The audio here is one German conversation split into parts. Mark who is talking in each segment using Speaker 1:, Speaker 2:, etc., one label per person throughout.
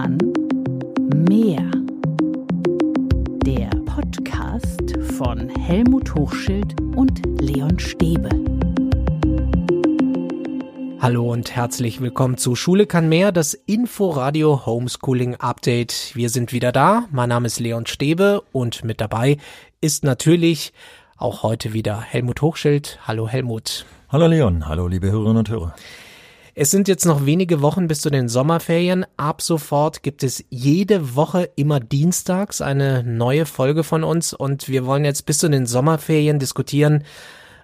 Speaker 1: Kann mehr. Der Podcast von Helmut Hochschild und Leon Stäbe.
Speaker 2: Hallo und herzlich willkommen zu Schule kann mehr, das Inforadio Homeschooling Update. Wir sind wieder da. Mein Name ist Leon Stäbe und mit dabei ist natürlich auch heute wieder Helmut Hochschild. Hallo Helmut.
Speaker 3: Hallo Leon, hallo liebe Hörerinnen und Hörer.
Speaker 2: Es sind jetzt noch wenige Wochen bis zu den Sommerferien. Ab sofort gibt es jede Woche immer dienstags eine neue Folge von uns und wir wollen jetzt bis zu den Sommerferien diskutieren,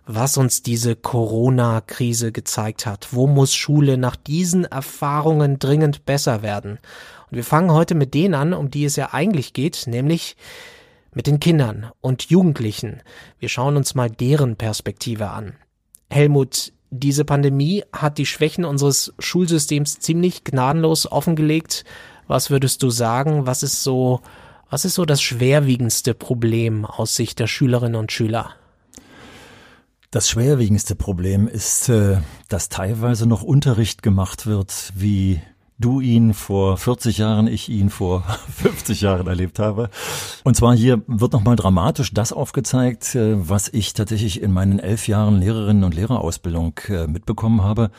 Speaker 2: was uns diese Corona-Krise gezeigt hat. Wo muss Schule nach diesen Erfahrungen dringend besser werden? Und wir fangen heute mit denen an, um die es ja eigentlich geht, nämlich mit den Kindern und Jugendlichen. Wir schauen uns mal deren Perspektive an. Helmut, diese Pandemie hat die Schwächen unseres Schulsystems ziemlich gnadenlos offengelegt. Was würdest du sagen? Was ist so, was ist so das schwerwiegendste Problem aus Sicht der Schülerinnen und Schüler?
Speaker 3: Das schwerwiegendste Problem ist, äh, dass teilweise noch Unterricht gemacht wird, wie du ihn vor 40 Jahren, ich ihn vor 50 Jahren erlebt habe. Und zwar hier wird nochmal dramatisch das aufgezeigt, äh, was ich tatsächlich in meinen elf Jahren Lehrerinnen und Lehrerausbildung äh, mitbekommen habe.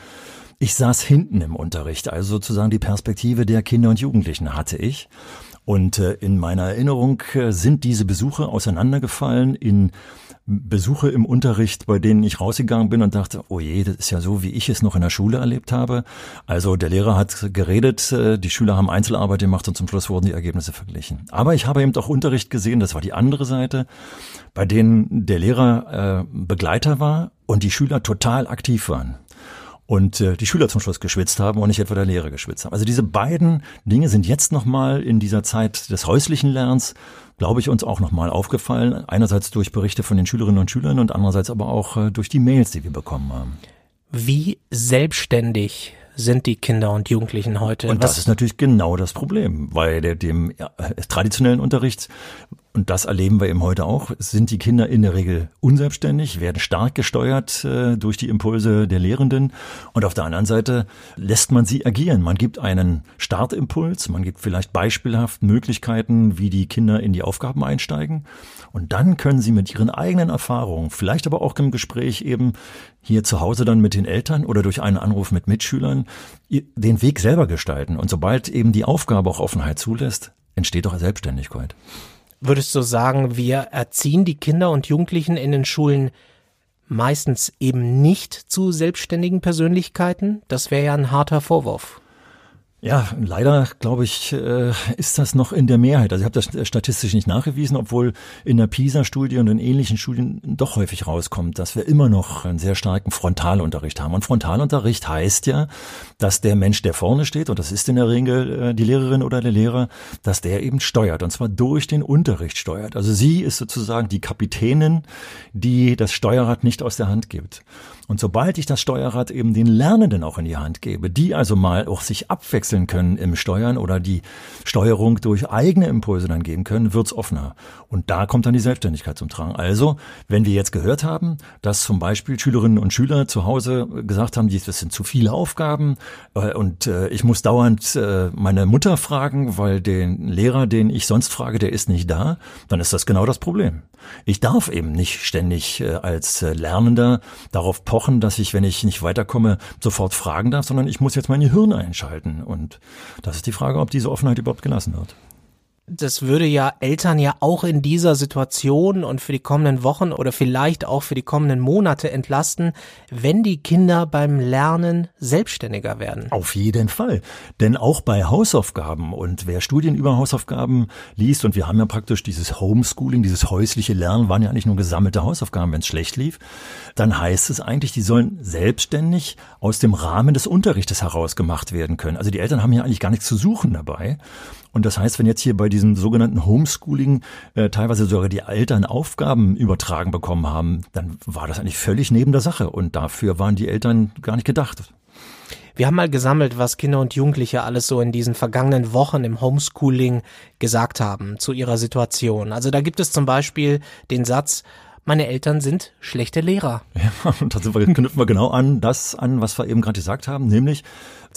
Speaker 3: Ich saß hinten im Unterricht, also sozusagen die Perspektive der Kinder und Jugendlichen hatte ich. Und äh, in meiner Erinnerung sind diese Besuche auseinandergefallen in Besuche im Unterricht, bei denen ich rausgegangen bin und dachte, oh je, das ist ja so, wie ich es noch in der Schule erlebt habe. Also der Lehrer hat geredet, äh, die Schüler haben Einzelarbeit gemacht und zum Schluss wurden die Ergebnisse verglichen. Aber ich habe eben auch Unterricht gesehen, das war die andere Seite, bei denen der Lehrer äh, Begleiter war und die Schüler total aktiv waren und äh, die Schüler zum Schluss geschwitzt haben und nicht etwa der Lehrer geschwitzt haben. Also diese beiden Dinge sind jetzt nochmal in dieser Zeit des häuslichen Lernens, glaube ich, uns auch nochmal aufgefallen. Einerseits durch Berichte von den Schülerinnen und Schülern und andererseits aber auch äh, durch die Mails, die wir bekommen haben.
Speaker 2: Wie selbstständig sind die Kinder und Jugendlichen heute?
Speaker 3: Und Was das ist natürlich genau das Problem, weil der, dem ja, traditionellen Unterricht und das erleben wir eben heute auch, sind die Kinder in der Regel unselbstständig, werden stark gesteuert äh, durch die Impulse der Lehrenden und auf der anderen Seite lässt man sie agieren. Man gibt einen Startimpuls, man gibt vielleicht beispielhaft Möglichkeiten, wie die Kinder in die Aufgaben einsteigen und dann können sie mit ihren eigenen Erfahrungen, vielleicht aber auch im Gespräch eben hier zu Hause dann mit den Eltern oder durch einen Anruf mit Mitschülern den Weg selber gestalten. Und sobald eben die Aufgabe auch Offenheit zulässt, entsteht auch Selbstständigkeit.
Speaker 2: Würdest du sagen, wir erziehen die Kinder und Jugendlichen in den Schulen meistens eben nicht zu selbstständigen Persönlichkeiten? Das wäre ja ein harter Vorwurf.
Speaker 3: Ja, leider glaube ich, äh, ist das noch in der Mehrheit. Also ich habe das statistisch nicht nachgewiesen, obwohl in der PISA-Studie und in ähnlichen Studien doch häufig rauskommt, dass wir immer noch einen sehr starken Frontalunterricht haben. Und Frontalunterricht heißt ja, dass der Mensch, der vorne steht, und das ist in der Regel äh, die Lehrerin oder der Lehrer, dass der eben steuert, und zwar durch den Unterricht steuert. Also sie ist sozusagen die Kapitänin, die das Steuerrad nicht aus der Hand gibt. Und sobald ich das Steuerrad eben den Lernenden auch in die Hand gebe, die also mal auch sich abwechseln können im Steuern oder die Steuerung durch eigene Impulse dann gehen können, wird's offener. Und da kommt dann die Selbstständigkeit zum Tragen. Also, wenn wir jetzt gehört haben, dass zum Beispiel Schülerinnen und Schüler zu Hause gesagt haben, das sind zu viele Aufgaben äh, und äh, ich muss dauernd äh, meine Mutter fragen, weil den Lehrer, den ich sonst frage, der ist nicht da, dann ist das genau das Problem. Ich darf eben nicht ständig als Lernender darauf pochen, dass ich, wenn ich nicht weiterkomme, sofort fragen darf, sondern ich muss jetzt meine Hirne einschalten. Und das ist die Frage, ob diese Offenheit überhaupt gelassen wird
Speaker 2: das würde ja Eltern ja auch in dieser Situation und für die kommenden Wochen oder vielleicht auch für die kommenden Monate entlasten, wenn die Kinder beim Lernen selbstständiger werden.
Speaker 3: Auf jeden Fall. Denn auch bei Hausaufgaben und wer Studien über Hausaufgaben liest und wir haben ja praktisch dieses Homeschooling, dieses häusliche Lernen, waren ja eigentlich nur gesammelte Hausaufgaben, wenn es schlecht lief, dann heißt es eigentlich, die sollen selbstständig aus dem Rahmen des Unterrichtes heraus gemacht werden können. Also die Eltern haben ja eigentlich gar nichts zu suchen dabei. Und das heißt, wenn jetzt hier bei diesem sogenannten Homeschooling äh, teilweise sogar die Eltern Aufgaben übertragen bekommen haben, dann war das eigentlich völlig neben der Sache. Und dafür waren die Eltern gar nicht gedacht.
Speaker 2: Wir haben mal gesammelt, was Kinder und Jugendliche alles so in diesen vergangenen Wochen im Homeschooling gesagt haben zu ihrer Situation. Also da gibt es zum Beispiel den Satz, meine Eltern sind schlechte Lehrer.
Speaker 3: Ja, und da wir, knüpfen wir genau an das an, was wir eben gerade gesagt haben, nämlich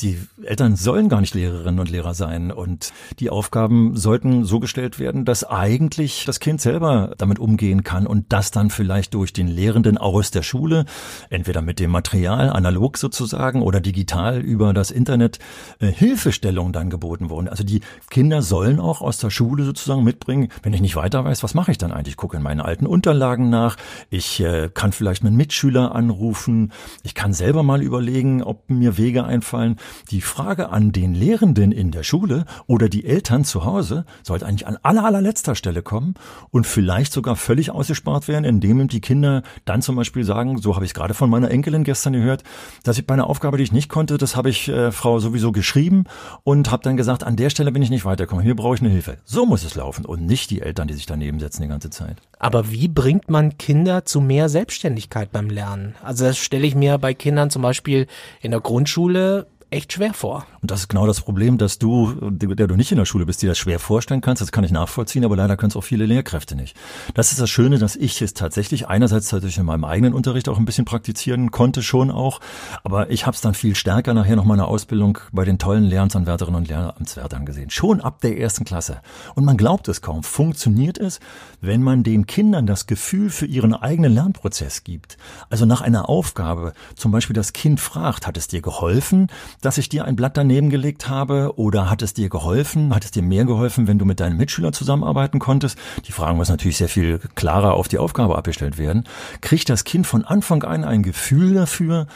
Speaker 3: Die Eltern sollen gar nicht Lehrerinnen und Lehrer sein und die Aufgaben sollten so gestellt werden, dass eigentlich das Kind selber damit umgehen kann und das dann vielleicht durch den Lehrenden aus der Schule, entweder mit dem Material, analog sozusagen oder digital über das Internet, äh, Hilfestellung dann geboten wurden. Also die Kinder sollen auch aus der Schule sozusagen mitbringen, wenn ich nicht weiter weiß, was mache ich dann eigentlich? Ich gucke in meinen alten Unterlagen nach, ich äh, kann vielleicht einen Mitschüler anrufen, ich kann selber mal überlegen, ob mir Wege einfallen. Die Frage an den Lehrenden in der Schule oder die Eltern zu Hause sollte eigentlich an aller, allerletzter Stelle kommen und vielleicht sogar völlig ausgespart werden, indem die Kinder dann zum Beispiel sagen, so habe ich gerade von meiner Enkelin gestern gehört, dass ich bei einer Aufgabe, die ich nicht konnte, das habe ich äh, Frau sowieso geschrieben und habe dann gesagt, an der Stelle bin ich nicht weitergekommen, hier brauche ich eine Hilfe. So muss es laufen und nicht die Eltern, die sich daneben setzen die ganze Zeit.
Speaker 2: Aber wie bringt man Kinder zu mehr Selbstständigkeit beim Lernen? Also das stelle ich mir bei Kindern zum Beispiel in der Grundschule echt schwer vor.
Speaker 3: Und das ist genau das Problem, dass du, der du nicht in der Schule bist, dir das schwer vorstellen kannst. Das kann ich nachvollziehen, aber leider können es auch viele Lehrkräfte nicht. Das ist das Schöne, dass ich es tatsächlich einerseits natürlich in meinem eigenen Unterricht auch ein bisschen praktizieren konnte, schon auch. Aber ich habe es dann viel stärker nachher noch meine Ausbildung bei den tollen Lehramtsanwärterinnen und Lehramtswärtern gesehen. Schon ab der ersten Klasse. Und man glaubt es kaum. Funktioniert es, wenn man den Kindern das Gefühl für ihren eigenen Lernprozess gibt? Also nach einer Aufgabe, zum Beispiel das Kind fragt, hat es dir geholfen? Dass ich dir ein Blatt daneben gelegt habe oder hat es dir geholfen? Hat es dir mehr geholfen, wenn du mit deinem Mitschüler zusammenarbeiten konntest? Die Fragen muss natürlich sehr viel klarer auf die Aufgabe abgestellt werden. Kriegt das Kind von Anfang an ein Gefühl dafür,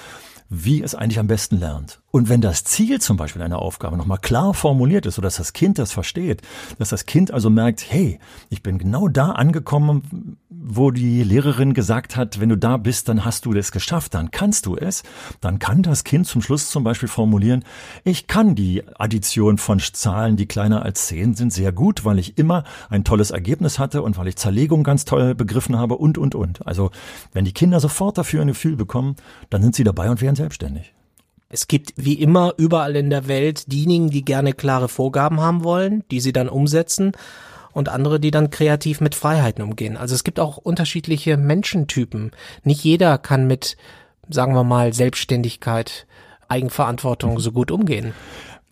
Speaker 3: wie es eigentlich am besten lernt. Und wenn das Ziel zum Beispiel einer Aufgabe nochmal klar formuliert ist, sodass das Kind das versteht, dass das Kind also merkt, hey, ich bin genau da angekommen, wo die Lehrerin gesagt hat, wenn du da bist, dann hast du das geschafft, dann kannst du es, dann kann das Kind zum Schluss zum Beispiel formulieren, ich kann die Addition von Zahlen, die kleiner als zehn sind, sehr gut, weil ich immer ein tolles Ergebnis hatte und weil ich Zerlegung ganz toll begriffen habe und, und, und. Also wenn die Kinder sofort dafür ein Gefühl bekommen, dann sind sie dabei und werden selbstständig.
Speaker 2: Es gibt wie immer überall in der Welt diejenigen, die gerne klare Vorgaben haben wollen, die sie dann umsetzen und andere, die dann kreativ mit Freiheiten umgehen. Also es gibt auch unterschiedliche Menschentypen. Nicht jeder kann mit, sagen wir mal, Selbstständigkeit, Eigenverantwortung so gut umgehen.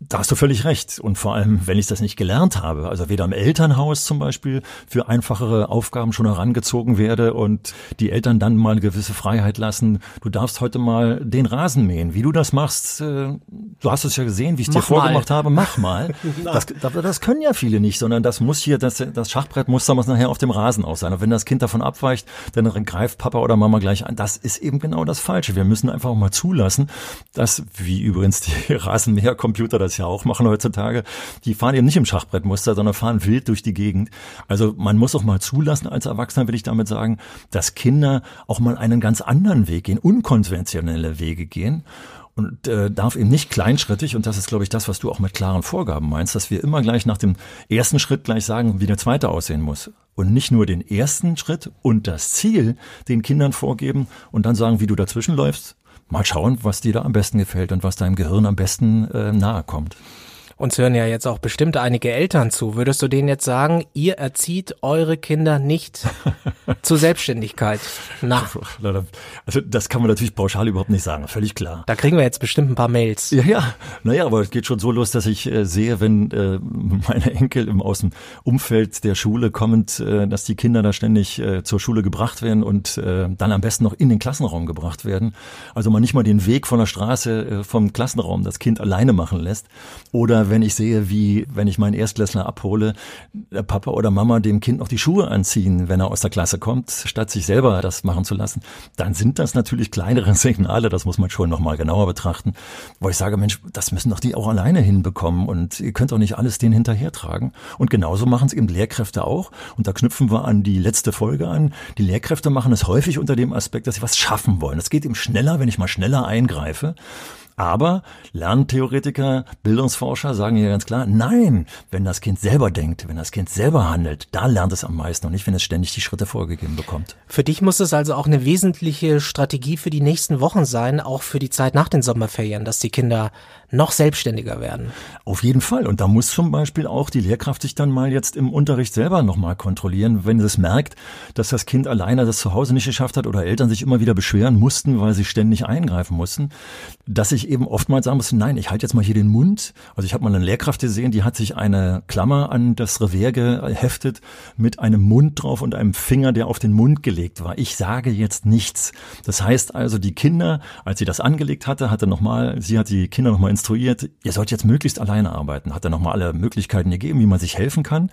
Speaker 3: Da hast du völlig recht. Und vor allem, wenn ich das nicht gelernt habe, also weder im Elternhaus zum Beispiel für einfachere Aufgaben schon herangezogen werde und die Eltern dann mal eine gewisse Freiheit lassen. Du darfst heute mal den Rasen mähen. Wie du das machst, äh, du hast es ja gesehen, wie ich es dir vorgemacht habe, mach mal. Das, das, können ja viele nicht, sondern das muss hier, das, das Schachbrettmuster muss nachher auf dem Rasen auch sein. Und wenn das Kind davon abweicht, dann greift Papa oder Mama gleich an. Das ist eben genau das Falsche. Wir müssen einfach mal zulassen, dass, wie übrigens die Rasenmähercomputer das das ja auch machen heutzutage, die fahren eben nicht im Schachbrettmuster, sondern fahren wild durch die Gegend. Also man muss auch mal zulassen als Erwachsener, will ich damit sagen, dass Kinder auch mal einen ganz anderen Weg gehen, unkonventionelle Wege gehen und äh, darf eben nicht kleinschrittig, und das ist, glaube ich, das, was du auch mit klaren Vorgaben meinst, dass wir immer gleich nach dem ersten Schritt gleich sagen, wie der zweite aussehen muss. Und nicht nur den ersten Schritt und das Ziel den Kindern vorgeben und dann sagen, wie du dazwischen läufst, mal schauen, was dir da am besten gefällt und was deinem Gehirn am besten äh, nahe kommt.
Speaker 2: Uns hören ja jetzt auch bestimmt einige Eltern zu. Würdest du denen jetzt sagen, ihr erzieht eure Kinder nicht zur Selbstständigkeit?
Speaker 3: Na. Also das kann man natürlich pauschal überhaupt nicht sagen, völlig klar.
Speaker 2: Da kriegen wir jetzt bestimmt ein paar Mails.
Speaker 3: Ja, ja. Naja, aber es geht schon so los, dass ich äh, sehe, wenn äh, meine Enkel im aus dem Umfeld der Schule kommend, äh, dass die Kinder da ständig äh, zur Schule gebracht werden und äh, dann am besten noch in den Klassenraum gebracht werden. Also man nicht mal den Weg von der Straße äh, vom Klassenraum das Kind alleine machen lässt. Oder wenn ich sehe, wie, wenn ich meinen Erstklässler abhole, der Papa oder Mama dem Kind noch die Schuhe anziehen, wenn er aus der Klasse kommt, statt sich selber das machen zu lassen, dann sind das natürlich kleinere Signale, das muss man schon nochmal genauer betrachten, wo ich sage, Mensch, das müssen doch die auch alleine hinbekommen und ihr könnt doch nicht alles denen hinterhertragen. Und genauso machen es eben Lehrkräfte auch. Und da knüpfen wir an die letzte Folge an. Die Lehrkräfte machen es häufig unter dem Aspekt, dass sie was schaffen wollen. Es geht eben schneller, wenn ich mal schneller eingreife. Aber Lerntheoretiker, Bildungsforscher sagen ja ganz klar, nein, wenn das Kind selber denkt, wenn das Kind selber handelt, da lernt es am meisten und nicht, wenn es ständig die Schritte vorgegeben bekommt.
Speaker 2: Für dich muss es also auch eine wesentliche Strategie für die nächsten Wochen sein, auch für die Zeit nach den Sommerferien, dass die Kinder noch selbstständiger werden.
Speaker 3: Auf jeden Fall. Und da muss zum Beispiel auch die Lehrkraft sich dann mal jetzt im Unterricht selber nochmal kontrollieren, wenn es merkt, dass das Kind alleine das zu Hause nicht geschafft hat oder Eltern sich immer wieder beschweren mussten, weil sie ständig eingreifen mussten, dass ich eben oftmals sagen muss, nein, ich halte jetzt mal hier den Mund. Also ich habe mal eine Lehrkraft gesehen, die hat sich eine Klammer an das Revier geheftet mit einem Mund drauf und einem Finger, der auf den Mund gelegt war. Ich sage jetzt nichts. Das heißt also, die Kinder, als sie das angelegt hatte, hatte nochmal, sie hat die Kinder nochmal instruiert, ihr sollt jetzt möglichst alleine arbeiten, hat dann nochmal alle Möglichkeiten gegeben, wie man sich helfen kann.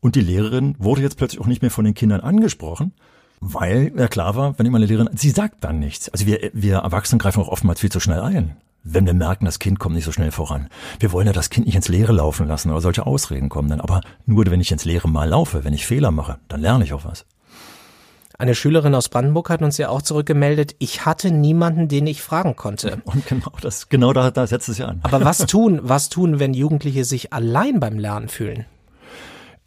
Speaker 3: Und die Lehrerin wurde jetzt plötzlich auch nicht mehr von den Kindern angesprochen, weil ja klar war, wenn immer eine Lehrerin, sie sagt dann nichts. Also wir, wir Erwachsenen greifen auch oftmals viel zu schnell ein. Wenn wir merken, das Kind kommt nicht so schnell voran. Wir wollen ja das Kind nicht ins Leere laufen lassen oder solche Ausreden kommen dann. Aber nur wenn ich ins Leere mal laufe, wenn ich Fehler mache, dann lerne ich auch was.
Speaker 2: Eine Schülerin aus Brandenburg hat uns ja auch zurückgemeldet, ich hatte niemanden, den ich fragen konnte.
Speaker 3: Und genau das, genau da, da setzt es ja an.
Speaker 2: Aber was tun, was tun, wenn Jugendliche sich allein beim Lernen fühlen?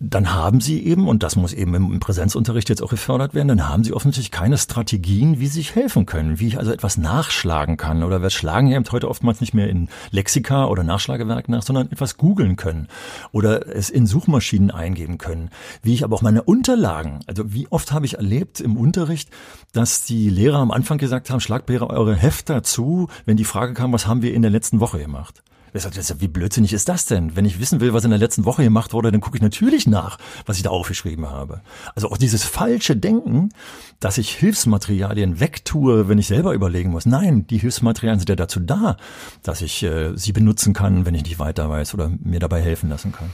Speaker 3: Dann haben sie eben, und das muss eben im Präsenzunterricht jetzt auch gefördert werden, dann haben sie offensichtlich keine Strategien, wie sie sich helfen können, wie ich also etwas nachschlagen kann. Oder wir schlagen ja heute oftmals nicht mehr in Lexika oder Nachschlagewerk nach, sondern etwas googeln können oder es in Suchmaschinen eingeben können. Wie ich aber auch meine Unterlagen, also wie oft habe ich erlebt im Unterricht, dass die Lehrer am Anfang gesagt haben, schlagt eure Hefter zu, wenn die Frage kam, was haben wir in der letzten Woche gemacht? Wie blödsinnig ist das denn? Wenn ich wissen will, was in der letzten Woche gemacht wurde, dann gucke ich natürlich nach, was ich da aufgeschrieben habe. Also auch dieses falsche Denken, dass ich Hilfsmaterialien wegtue, wenn ich selber überlegen muss. Nein, die Hilfsmaterialien sind ja dazu da, dass ich äh, sie benutzen kann, wenn ich nicht weiter weiß oder mir dabei helfen lassen kann.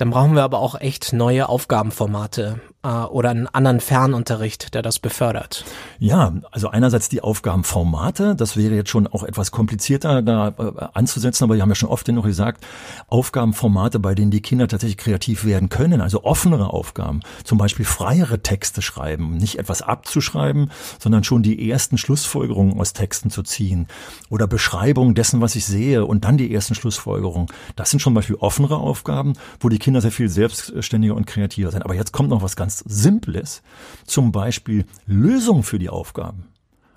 Speaker 2: Dann brauchen wir aber auch echt neue Aufgabenformate äh, oder einen anderen Fernunterricht, der das befördert.
Speaker 3: Ja, also einerseits die Aufgabenformate, das wäre jetzt schon auch etwas komplizierter da äh, anzusetzen, aber wir haben ja schon oft genug gesagt, Aufgabenformate, bei denen die Kinder tatsächlich kreativ werden können, also offenere Aufgaben, zum Beispiel freiere Texte schreiben, nicht etwas abzuschreiben, sondern schon die ersten Schlussfolgerungen aus Texten zu ziehen oder Beschreibungen dessen, was ich sehe und dann die ersten Schlussfolgerungen. Das sind schon Beispiel offenere Aufgaben, wo die Kinder sehr viel selbstständiger und kreativer sind. Aber jetzt kommt noch was ganz Simples, zum Beispiel Lösungen für die Aufgaben.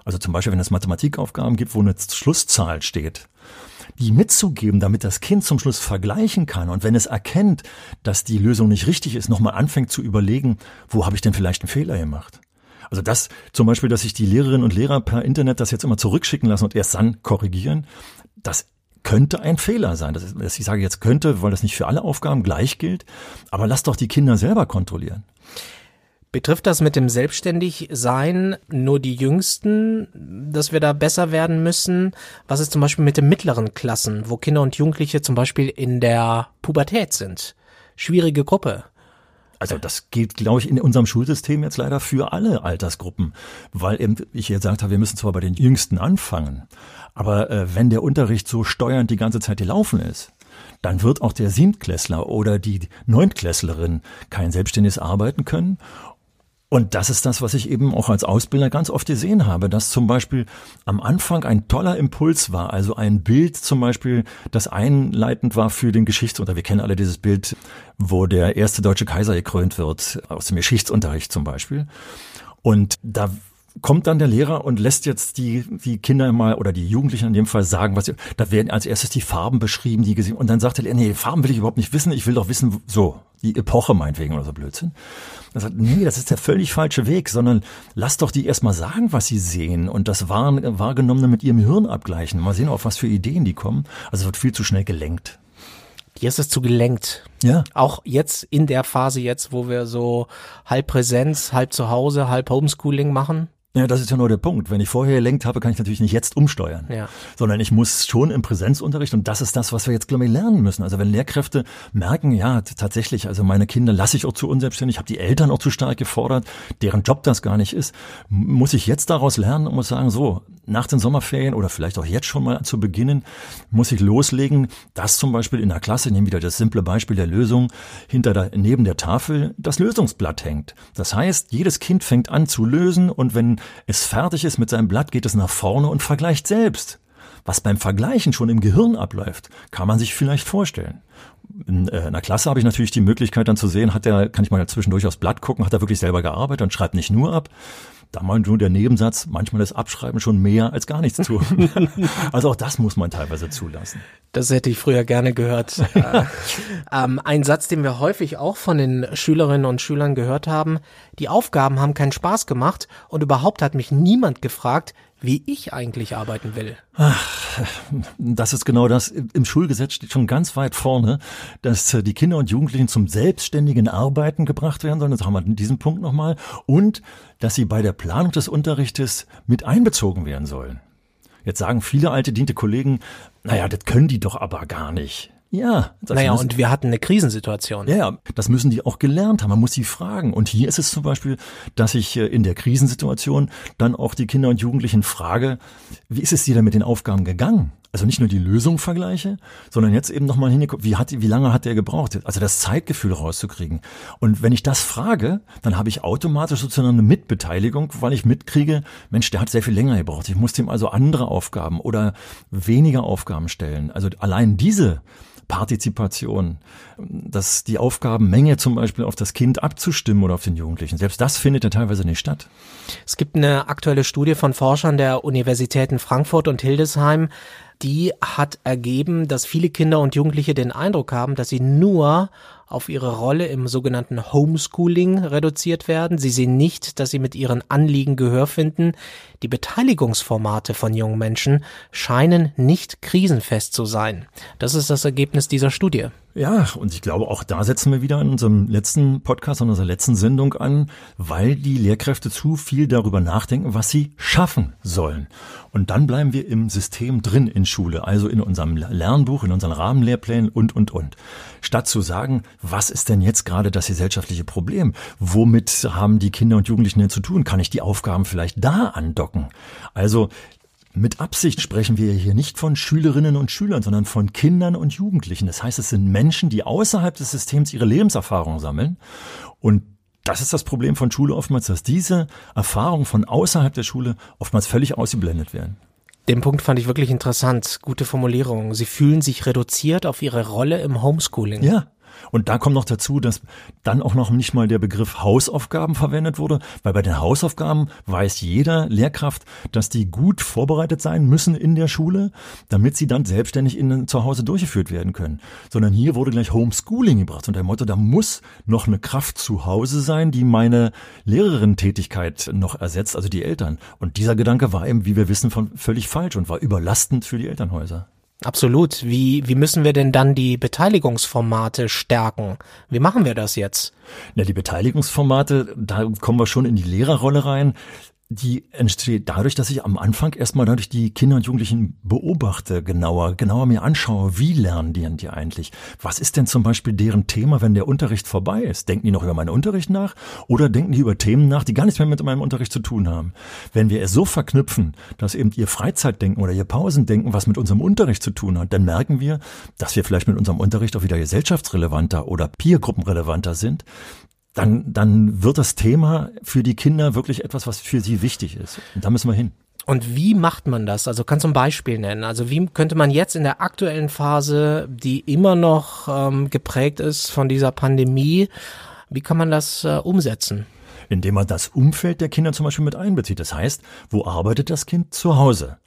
Speaker 3: Also zum Beispiel, wenn es Mathematikaufgaben gibt, wo eine Schlusszahl steht, die mitzugeben, damit das Kind zum Schluss vergleichen kann und wenn es erkennt, dass die Lösung nicht richtig ist, nochmal anfängt zu überlegen, wo habe ich denn vielleicht einen Fehler gemacht? Also das zum Beispiel, dass sich die Lehrerinnen und Lehrer per Internet das jetzt immer zurückschicken lassen und erst dann korrigieren, das könnte ein Fehler sein. Das ist, ich sage jetzt könnte, weil das nicht für alle Aufgaben gleich gilt, aber lass doch die Kinder selber kontrollieren.
Speaker 2: Betrifft das mit dem Selbstständigsein nur die Jüngsten, dass wir da besser werden müssen? Was ist zum Beispiel mit den mittleren Klassen, wo Kinder und Jugendliche zum Beispiel in der Pubertät sind? Schwierige Gruppe.
Speaker 3: Also das gilt, glaube ich, in unserem Schulsystem jetzt leider für alle Altersgruppen, weil eben ich jetzt gesagt habe, wir müssen zwar bei den Jüngsten anfangen, aber äh, wenn der Unterricht so steuernd die ganze Zeit gelaufen ist, dann wird auch der Siebtklässler oder die Neuntklässlerin kein selbstständiges Arbeiten können und das ist das, was ich eben auch als Ausbilder ganz oft gesehen habe, dass zum Beispiel am Anfang ein toller Impuls war, also ein Bild zum Beispiel, das einleitend war für den Geschichtsunterricht. Wir kennen alle dieses Bild, wo der erste deutsche Kaiser gekrönt wird, aus dem Geschichtsunterricht zum Beispiel. Und da kommt dann der Lehrer und lässt jetzt die, die Kinder mal oder die Jugendlichen in dem Fall sagen, was sie, da werden als erstes die Farben beschrieben, die gesehen, und dann sagt er, nee, Farben will ich überhaupt nicht wissen, ich will doch wissen, so, die Epoche meinetwegen oder so Blödsinn. Er sagt, nee, das ist der völlig falsche Weg, sondern lass doch die erstmal sagen, was sie sehen und das Wahrgenommene mit ihrem Hirn abgleichen. Mal sehen, auf was für Ideen die kommen. Also es wird viel zu schnell gelenkt.
Speaker 2: Hier ist es zu gelenkt.
Speaker 3: Ja.
Speaker 2: Auch jetzt in der Phase jetzt, wo wir so halb Präsenz, halb zu Hause, halb Homeschooling machen.
Speaker 3: Ja, das ist ja nur der Punkt. Wenn ich vorher gelenkt habe, kann ich natürlich nicht jetzt umsteuern.
Speaker 2: Ja.
Speaker 3: Sondern ich muss schon im Präsenzunterricht und das ist das, was wir jetzt, glaube ich, lernen müssen. Also wenn Lehrkräfte merken, ja, tatsächlich, also meine Kinder lasse ich auch zu unselbstständig, habe die Eltern auch zu stark gefordert, deren Job das gar nicht ist, muss ich jetzt daraus lernen und muss sagen, so, nach den Sommerferien oder vielleicht auch jetzt schon mal zu beginnen, muss ich loslegen, dass zum Beispiel in der Klasse, nehmen wieder das simple Beispiel der Lösung, hinter der, neben der Tafel das Lösungsblatt hängt. Das heißt, jedes Kind fängt an zu lösen und wenn es fertig ist mit seinem Blatt, geht es nach vorne und vergleicht selbst. Was beim Vergleichen schon im Gehirn abläuft, kann man sich vielleicht vorstellen. In äh, einer Klasse habe ich natürlich die Möglichkeit dann zu sehen, hat der, kann ich mal zwischendurch aufs Blatt gucken, hat er wirklich selber gearbeitet und schreibt nicht nur ab, da meint nur der Nebensatz, manchmal das Abschreiben schon mehr als gar nichts zu. also auch das muss man teilweise zulassen.
Speaker 2: Das hätte ich früher gerne gehört. Äh, ähm, ein Satz, den wir häufig auch von den Schülerinnen und Schülern gehört haben, die Aufgaben haben keinen Spaß gemacht und überhaupt hat mich niemand gefragt, wie ich eigentlich arbeiten will.
Speaker 3: Ach, das ist genau das. Im Schulgesetz steht schon ganz weit vorne, dass äh, die Kinder und Jugendlichen zum selbstständigen Arbeiten gebracht werden sollen. Das haben wir in diesem Punkt nochmal. Und dass sie bei der Planung des Unterrichtes mit einbezogen werden sollen. Jetzt sagen viele alte diente Kollegen, naja, das können die doch aber gar nicht. Ja.
Speaker 2: Naja, müssen, und wir hatten eine Krisensituation.
Speaker 3: Ja, das müssen die auch gelernt haben. Man muss sie fragen. Und hier ist es zum Beispiel, dass ich äh, in der Krisensituation dann auch die Kinder und Jugendlichen frage, wie ist es dir denn mit den Aufgaben gegangen? Also nicht nur die Lösung vergleiche, sondern jetzt eben nochmal hingeguckt, wie, hat, wie lange hat der gebraucht? Also das Zeitgefühl rauszukriegen. Und wenn ich das frage, dann habe ich automatisch sozusagen eine Mitbeteiligung, weil ich mitkriege, Mensch, der hat sehr viel länger gebraucht. Ich muss dem also andere Aufgaben oder weniger Aufgaben stellen. Also allein diese Partizipation, dass die Aufgabenmenge zum Beispiel auf das Kind abzustimmen oder auf den Jugendlichen. Selbst das findet ja teilweise nicht statt.
Speaker 2: Es gibt eine aktuelle Studie von Forschern der Universitäten Frankfurt und Hildesheim, die hat ergeben, dass viele Kinder und Jugendliche den Eindruck haben, dass sie nur auf ihre Rolle im sogenannten Homeschooling reduziert werden. Sie sehen nicht, dass sie mit ihren Anliegen Gehör finden. Die Beteiligungsformate von jungen Menschen scheinen nicht krisenfest zu sein. Das ist das Ergebnis dieser Studie.
Speaker 3: Ja, und ich glaube, auch da setzen wir wieder in unserem letzten Podcast, in unserer letzten Sendung an, weil die Lehrkräfte zu viel darüber nachdenken, was sie schaffen sollen. Und dann bleiben wir im System drin in Schule, also in unserem Lernbuch, in unseren Rahmenlehrplänen und, und, und. Statt zu sagen, was ist denn jetzt gerade das gesellschaftliche Problem? Womit haben die Kinder und Jugendlichen denn zu tun? Kann ich die Aufgaben vielleicht da andocken? Also mit Absicht sprechen wir hier nicht von Schülerinnen und Schülern, sondern von Kindern und Jugendlichen. Das heißt, es sind Menschen, die außerhalb des Systems ihre Lebenserfahrung sammeln. Und das ist das Problem von Schule oftmals, dass diese Erfahrungen von außerhalb der Schule oftmals völlig ausgeblendet werden.
Speaker 2: Den Punkt fand ich wirklich interessant. Gute Formulierung. Sie fühlen sich reduziert auf ihre Rolle im Homeschooling.
Speaker 3: Ja, und da kommt noch dazu, dass dann auch noch nicht mal der Begriff Hausaufgaben verwendet wurde, weil bei den Hausaufgaben weiß jeder Lehrkraft, dass die gut vorbereitet sein müssen in der Schule, damit sie dann selbstständig in, zu Hause durchgeführt werden können. Sondern hier wurde gleich Homeschooling gebracht und der Motto, da muss noch eine Kraft zu Hause sein, die meine Lehrerin-Tätigkeit noch ersetzt, also die Eltern. Und dieser Gedanke war eben, wie wir wissen, von völlig falsch und war überlastend für die Elternhäuser.
Speaker 2: Absolut. Wie, wie müssen wir denn dann die Beteiligungsformate stärken? Wie machen wir das jetzt?
Speaker 3: Ja, die Beteiligungsformate, da kommen wir schon in die Lehrerrolle rein die entsteht dadurch, dass ich am Anfang erstmal dadurch die Kinder und Jugendlichen beobachte, genauer, genauer mir anschaue, wie lernen die denn die eigentlich? Was ist denn zum Beispiel deren Thema, wenn der Unterricht vorbei ist? Denken die noch über meinen Unterricht nach oder denken die über Themen nach, die gar nichts mehr mit meinem Unterricht zu tun haben? Wenn wir es so verknüpfen, dass eben ihr Freizeitdenken oder ihr Pausendenken was mit unserem Unterricht zu tun hat, dann merken wir, dass wir vielleicht mit unserem Unterricht auch wieder gesellschaftsrelevanter oder peergruppenrelevanter sind dann, dann wird das Thema für die Kinder wirklich etwas, was für sie wichtig ist. Und da müssen wir hin.
Speaker 2: Und wie macht man das? Also kannst du ein Beispiel nennen? Also wie könnte man jetzt in der aktuellen Phase, die immer noch ähm, geprägt ist von dieser Pandemie, wie kann man das äh, umsetzen?
Speaker 3: Indem man das Umfeld der Kinder zum Beispiel mit einbezieht. Das heißt, wo arbeitet das Kind zu Hause?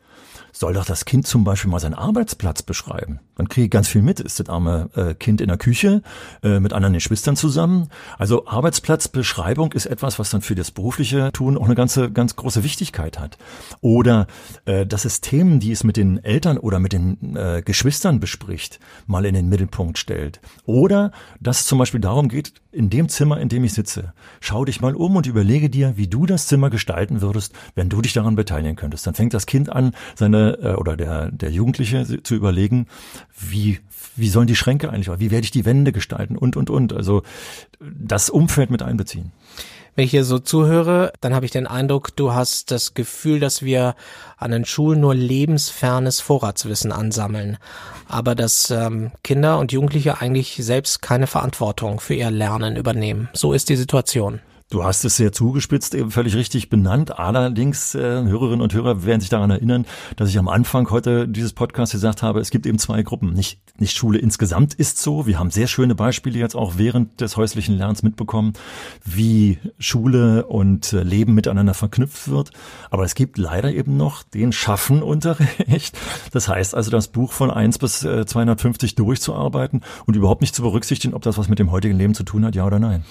Speaker 3: Soll doch das Kind zum Beispiel mal seinen Arbeitsplatz beschreiben. Dann kriege ich ganz viel mit. Ist das arme äh, Kind in der Küche äh, mit anderen Geschwistern zusammen? Also Arbeitsplatzbeschreibung ist etwas, was dann für das berufliche Tun auch eine ganze, ganz große Wichtigkeit hat. Oder äh, dass es Themen, die es mit den Eltern oder mit den äh, Geschwistern bespricht, mal in den Mittelpunkt stellt. Oder dass es zum Beispiel darum geht, in dem Zimmer, in dem ich sitze, schau dich mal um und überlege dir, wie du das Zimmer gestalten würdest, wenn du dich daran beteiligen könntest. Dann fängt das Kind an, seine äh, oder der, der Jugendliche zu überlegen, wie, wie sollen die Schränke eigentlich, wie werde ich die Wände gestalten und, und, und. Also das Umfeld mit einbeziehen.
Speaker 2: Wenn ich hier so zuhöre, dann habe ich den Eindruck, du hast das Gefühl, dass wir an den Schulen nur lebensfernes Vorratswissen ansammeln, aber dass ähm, Kinder und Jugendliche eigentlich selbst keine Verantwortung für ihr Lernen übernehmen. So ist die Situation.
Speaker 3: Du hast es sehr zugespitzt, eben völlig richtig benannt. Allerdings, äh, Hörerinnen und Hörer werden sich daran erinnern, dass ich am Anfang heute dieses Podcast gesagt habe, es gibt eben zwei Gruppen. Nicht, nicht Schule insgesamt ist so. Wir haben sehr schöne Beispiele jetzt auch während des häuslichen Lernens mitbekommen, wie Schule und äh, Leben miteinander verknüpft wird. Aber es gibt leider eben noch den Schaffenunterricht. Das heißt also, das Buch von 1 bis äh, 250 durchzuarbeiten und überhaupt nicht zu berücksichtigen, ob das was mit dem heutigen Leben zu tun hat, ja oder nein.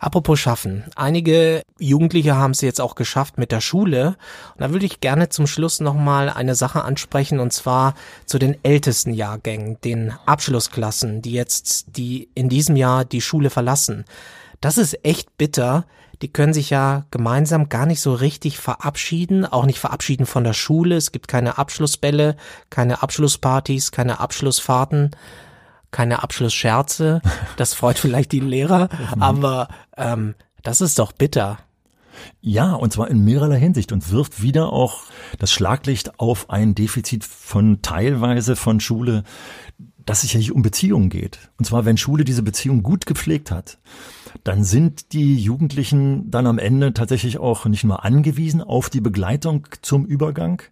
Speaker 2: Apropos Schaffen. Einige Jugendliche haben es jetzt auch geschafft mit der Schule. Und da würde ich gerne zum Schluss nochmal eine Sache ansprechen, und zwar zu den ältesten Jahrgängen, den Abschlussklassen, die jetzt, die in diesem Jahr die Schule verlassen. Das ist echt bitter. Die können sich ja gemeinsam gar nicht so richtig verabschieden, auch nicht verabschieden von der Schule. Es gibt keine Abschlussbälle, keine Abschlusspartys, keine Abschlussfahrten keine Abschlussscherze. Das freut vielleicht die Lehrer, aber ähm, das ist doch bitter.
Speaker 3: Ja, und zwar in mehrerer Hinsicht und wirft wieder auch das Schlaglicht auf ein Defizit von teilweise von Schule, dass es ja hier um Beziehungen geht. Und zwar, wenn Schule diese Beziehung gut gepflegt hat, dann sind die Jugendlichen dann am Ende tatsächlich auch nicht nur angewiesen auf die Begleitung zum Übergang,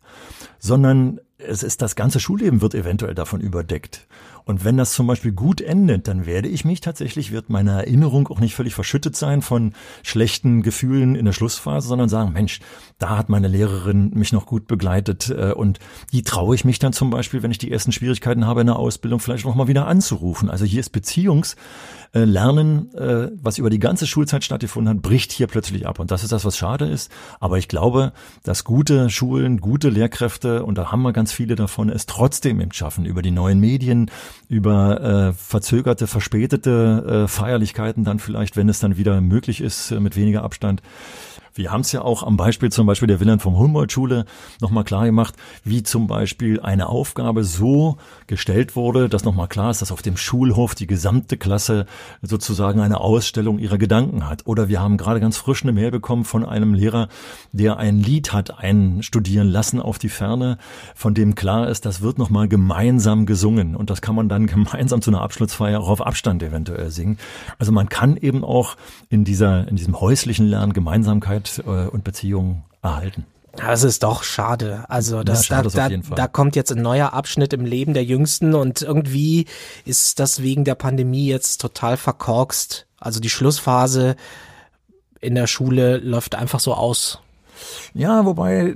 Speaker 3: sondern es ist das ganze Schulleben wird eventuell davon überdeckt. Und wenn das zum Beispiel gut endet, dann werde ich mich tatsächlich, wird meine Erinnerung auch nicht völlig verschüttet sein von schlechten Gefühlen in der Schlussphase, sondern sagen, Mensch, da hat meine Lehrerin mich noch gut begleitet äh, und die traue ich mich dann zum Beispiel, wenn ich die ersten Schwierigkeiten habe in der Ausbildung, vielleicht noch mal wieder anzurufen. Also hier ist Beziehungs äh, äh, was über die ganze Schulzeit stattgefunden hat, bricht hier plötzlich ab. Und das ist das, was schade ist. Aber ich glaube, dass gute Schulen, gute Lehrkräfte, und da haben wir ganz viele davon, es trotzdem eben schaffen, über die neuen Medien, über äh, verzögerte, verspätete äh, Feierlichkeiten dann vielleicht, wenn es dann wieder möglich ist, äh, mit weniger Abstand, wir haben es ja auch am Beispiel zum Beispiel der Wilhelm vom Humboldt-Schule nochmal klar gemacht, wie zum Beispiel eine Aufgabe so gestellt wurde, dass nochmal klar ist, dass auf dem Schulhof die gesamte Klasse sozusagen eine Ausstellung ihrer Gedanken hat. Oder wir haben gerade ganz frisch eine Mail bekommen von einem Lehrer, der ein Lied hat einstudieren lassen auf die Ferne, von dem klar ist, das wird nochmal gemeinsam gesungen. Und das kann man dann gemeinsam zu einer Abschlussfeier auch auf Abstand eventuell singen. Also man kann eben auch in dieser, in diesem häuslichen Lernen Gemeinsamkeit äh, und Beziehungen erhalten.
Speaker 2: Das ist doch schade. Also das, ja, da, da, da kommt jetzt ein neuer Abschnitt im Leben der Jüngsten und irgendwie ist das wegen der Pandemie jetzt total verkorkst. Also die Schlussphase in der Schule läuft einfach so aus.
Speaker 3: Ja, wobei,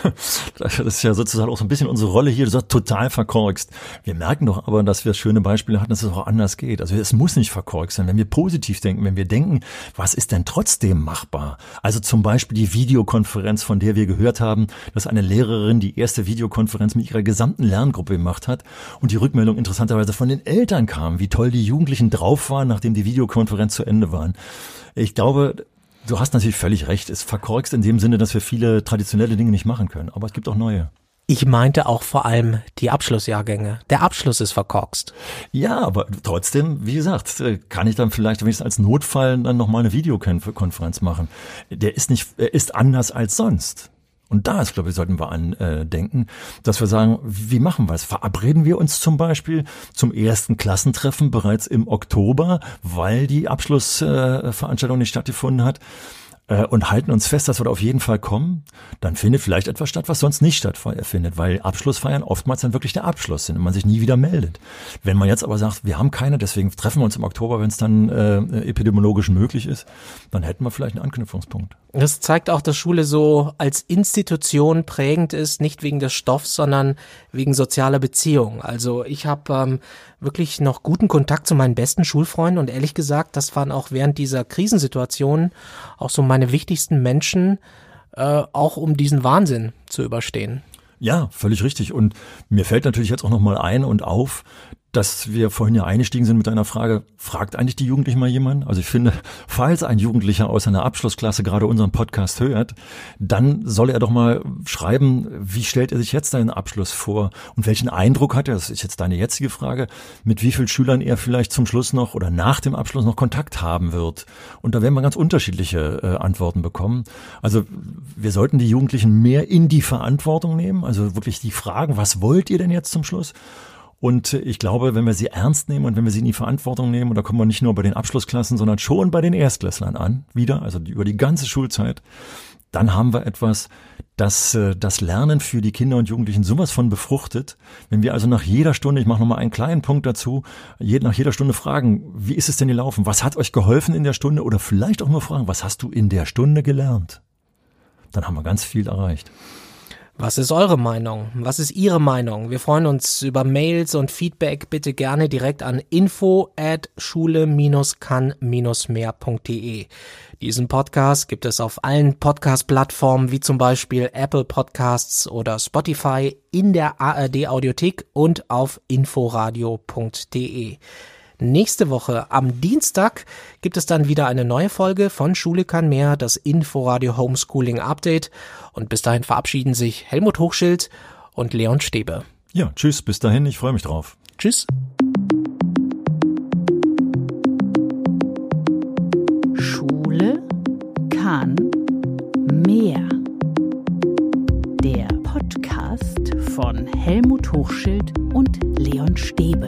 Speaker 3: das ist ja sozusagen auch so ein bisschen unsere Rolle hier, du sagst total verkorkst. Wir merken doch aber, dass wir schöne Beispiele hatten, dass es auch anders geht. Also es muss nicht verkorkst sein, wenn wir positiv denken, wenn wir denken, was ist denn trotzdem machbar? Also zum Beispiel die Videokonferenz, von der wir gehört haben, dass eine Lehrerin die erste Videokonferenz mit ihrer gesamten Lerngruppe gemacht hat und die Rückmeldung interessanterweise von den Eltern kam, wie toll die Jugendlichen drauf waren, nachdem die Videokonferenz zu Ende waren. Ich glaube, Du hast natürlich völlig recht. Es verkorkst in dem Sinne, dass wir viele traditionelle Dinge nicht machen können. Aber es gibt auch neue.
Speaker 2: Ich meinte auch vor allem die Abschlussjahrgänge. Der Abschluss ist verkorkst.
Speaker 3: Ja, aber trotzdem, wie gesagt, äh, kann ich dann vielleicht wenigstens als Notfall dann nochmal eine Videokonferenz machen. Der ist nicht, er ist anders als sonst. Und da ist, glaube ich, sollten wir andenken, dass wir sagen, wie machen wir es? Verabreden wir uns zum Beispiel zum ersten Klassentreffen bereits im Oktober, weil die Abschlussveranstaltung nicht stattgefunden hat äh, und halten uns fest, dass wir da auf jeden Fall kommen, dann findet vielleicht etwas statt, was sonst nicht stattfindet, weil Abschlussfeiern oftmals dann wirklich der Abschluss sind und man sich nie wieder meldet. Wenn man jetzt aber sagt, wir haben keine, deswegen treffen wir uns im Oktober, wenn es dann äh, epidemiologisch möglich ist, dann hätten wir vielleicht einen Anknüpfungspunkt.
Speaker 2: Das zeigt auch, dass Schule so als Institution prägend ist, nicht wegen des Stoffs, sondern wegen sozialer Beziehungen. Also ich habe ähm, wirklich noch guten Kontakt zu meinen besten Schulfreunden und ehrlich gesagt, das waren auch während dieser Krisensituation auch so meine wichtigsten Menschen, äh, auch um diesen Wahnsinn zu überstehen.
Speaker 3: Ja, völlig richtig. Und mir fällt natürlich jetzt auch nochmal ein und auf, dass wir vorhin ja eingestiegen sind mit einer Frage, fragt eigentlich die Jugendlichen mal jemand? Also ich finde, falls ein Jugendlicher aus einer Abschlussklasse gerade unseren Podcast hört, dann soll er doch mal schreiben, wie stellt er sich jetzt seinen Abschluss vor und welchen Eindruck hat er, das ist jetzt deine jetzige Frage, mit wie vielen Schülern er vielleicht zum Schluss noch oder nach dem Abschluss noch Kontakt haben wird. Und da werden wir ganz unterschiedliche äh, Antworten bekommen. Also wir sollten die Jugendlichen mehr in die Verantwortung nehmen, also wirklich die Fragen, was wollt ihr denn jetzt zum Schluss? Und ich glaube, wenn wir sie ernst nehmen und wenn wir sie in die Verantwortung nehmen, und da kommen wir nicht nur bei den Abschlussklassen, sondern schon bei den Erstklässlern an, wieder, also über die ganze Schulzeit, dann haben wir etwas, das äh, das Lernen für die Kinder und Jugendlichen sowas von befruchtet. Wenn wir also nach jeder Stunde, ich mache nochmal einen kleinen Punkt dazu, nach jeder Stunde fragen, wie ist es denn gelaufen? Was hat euch geholfen in der Stunde? Oder vielleicht auch nur fragen, was hast du in der Stunde gelernt? Dann haben wir ganz viel erreicht.
Speaker 2: Was ist eure Meinung? Was ist Ihre Meinung? Wir freuen uns über Mails und Feedback. Bitte gerne direkt an info at schule-kann-mehr.de. Diesen Podcast gibt es auf allen Podcast-Plattformen wie zum Beispiel Apple Podcasts oder Spotify in der ARD Audiothek und auf inforadio.de. Nächste Woche am Dienstag gibt es dann wieder eine neue Folge von Schule kann mehr, das Inforadio Homeschooling Update. Und bis dahin verabschieden sich Helmut Hochschild und Leon Stäbe.
Speaker 3: Ja, tschüss, bis dahin, ich freue mich drauf.
Speaker 2: Tschüss.
Speaker 1: Schule kann mehr. Der Podcast von Helmut Hochschild und Leon Stäbe.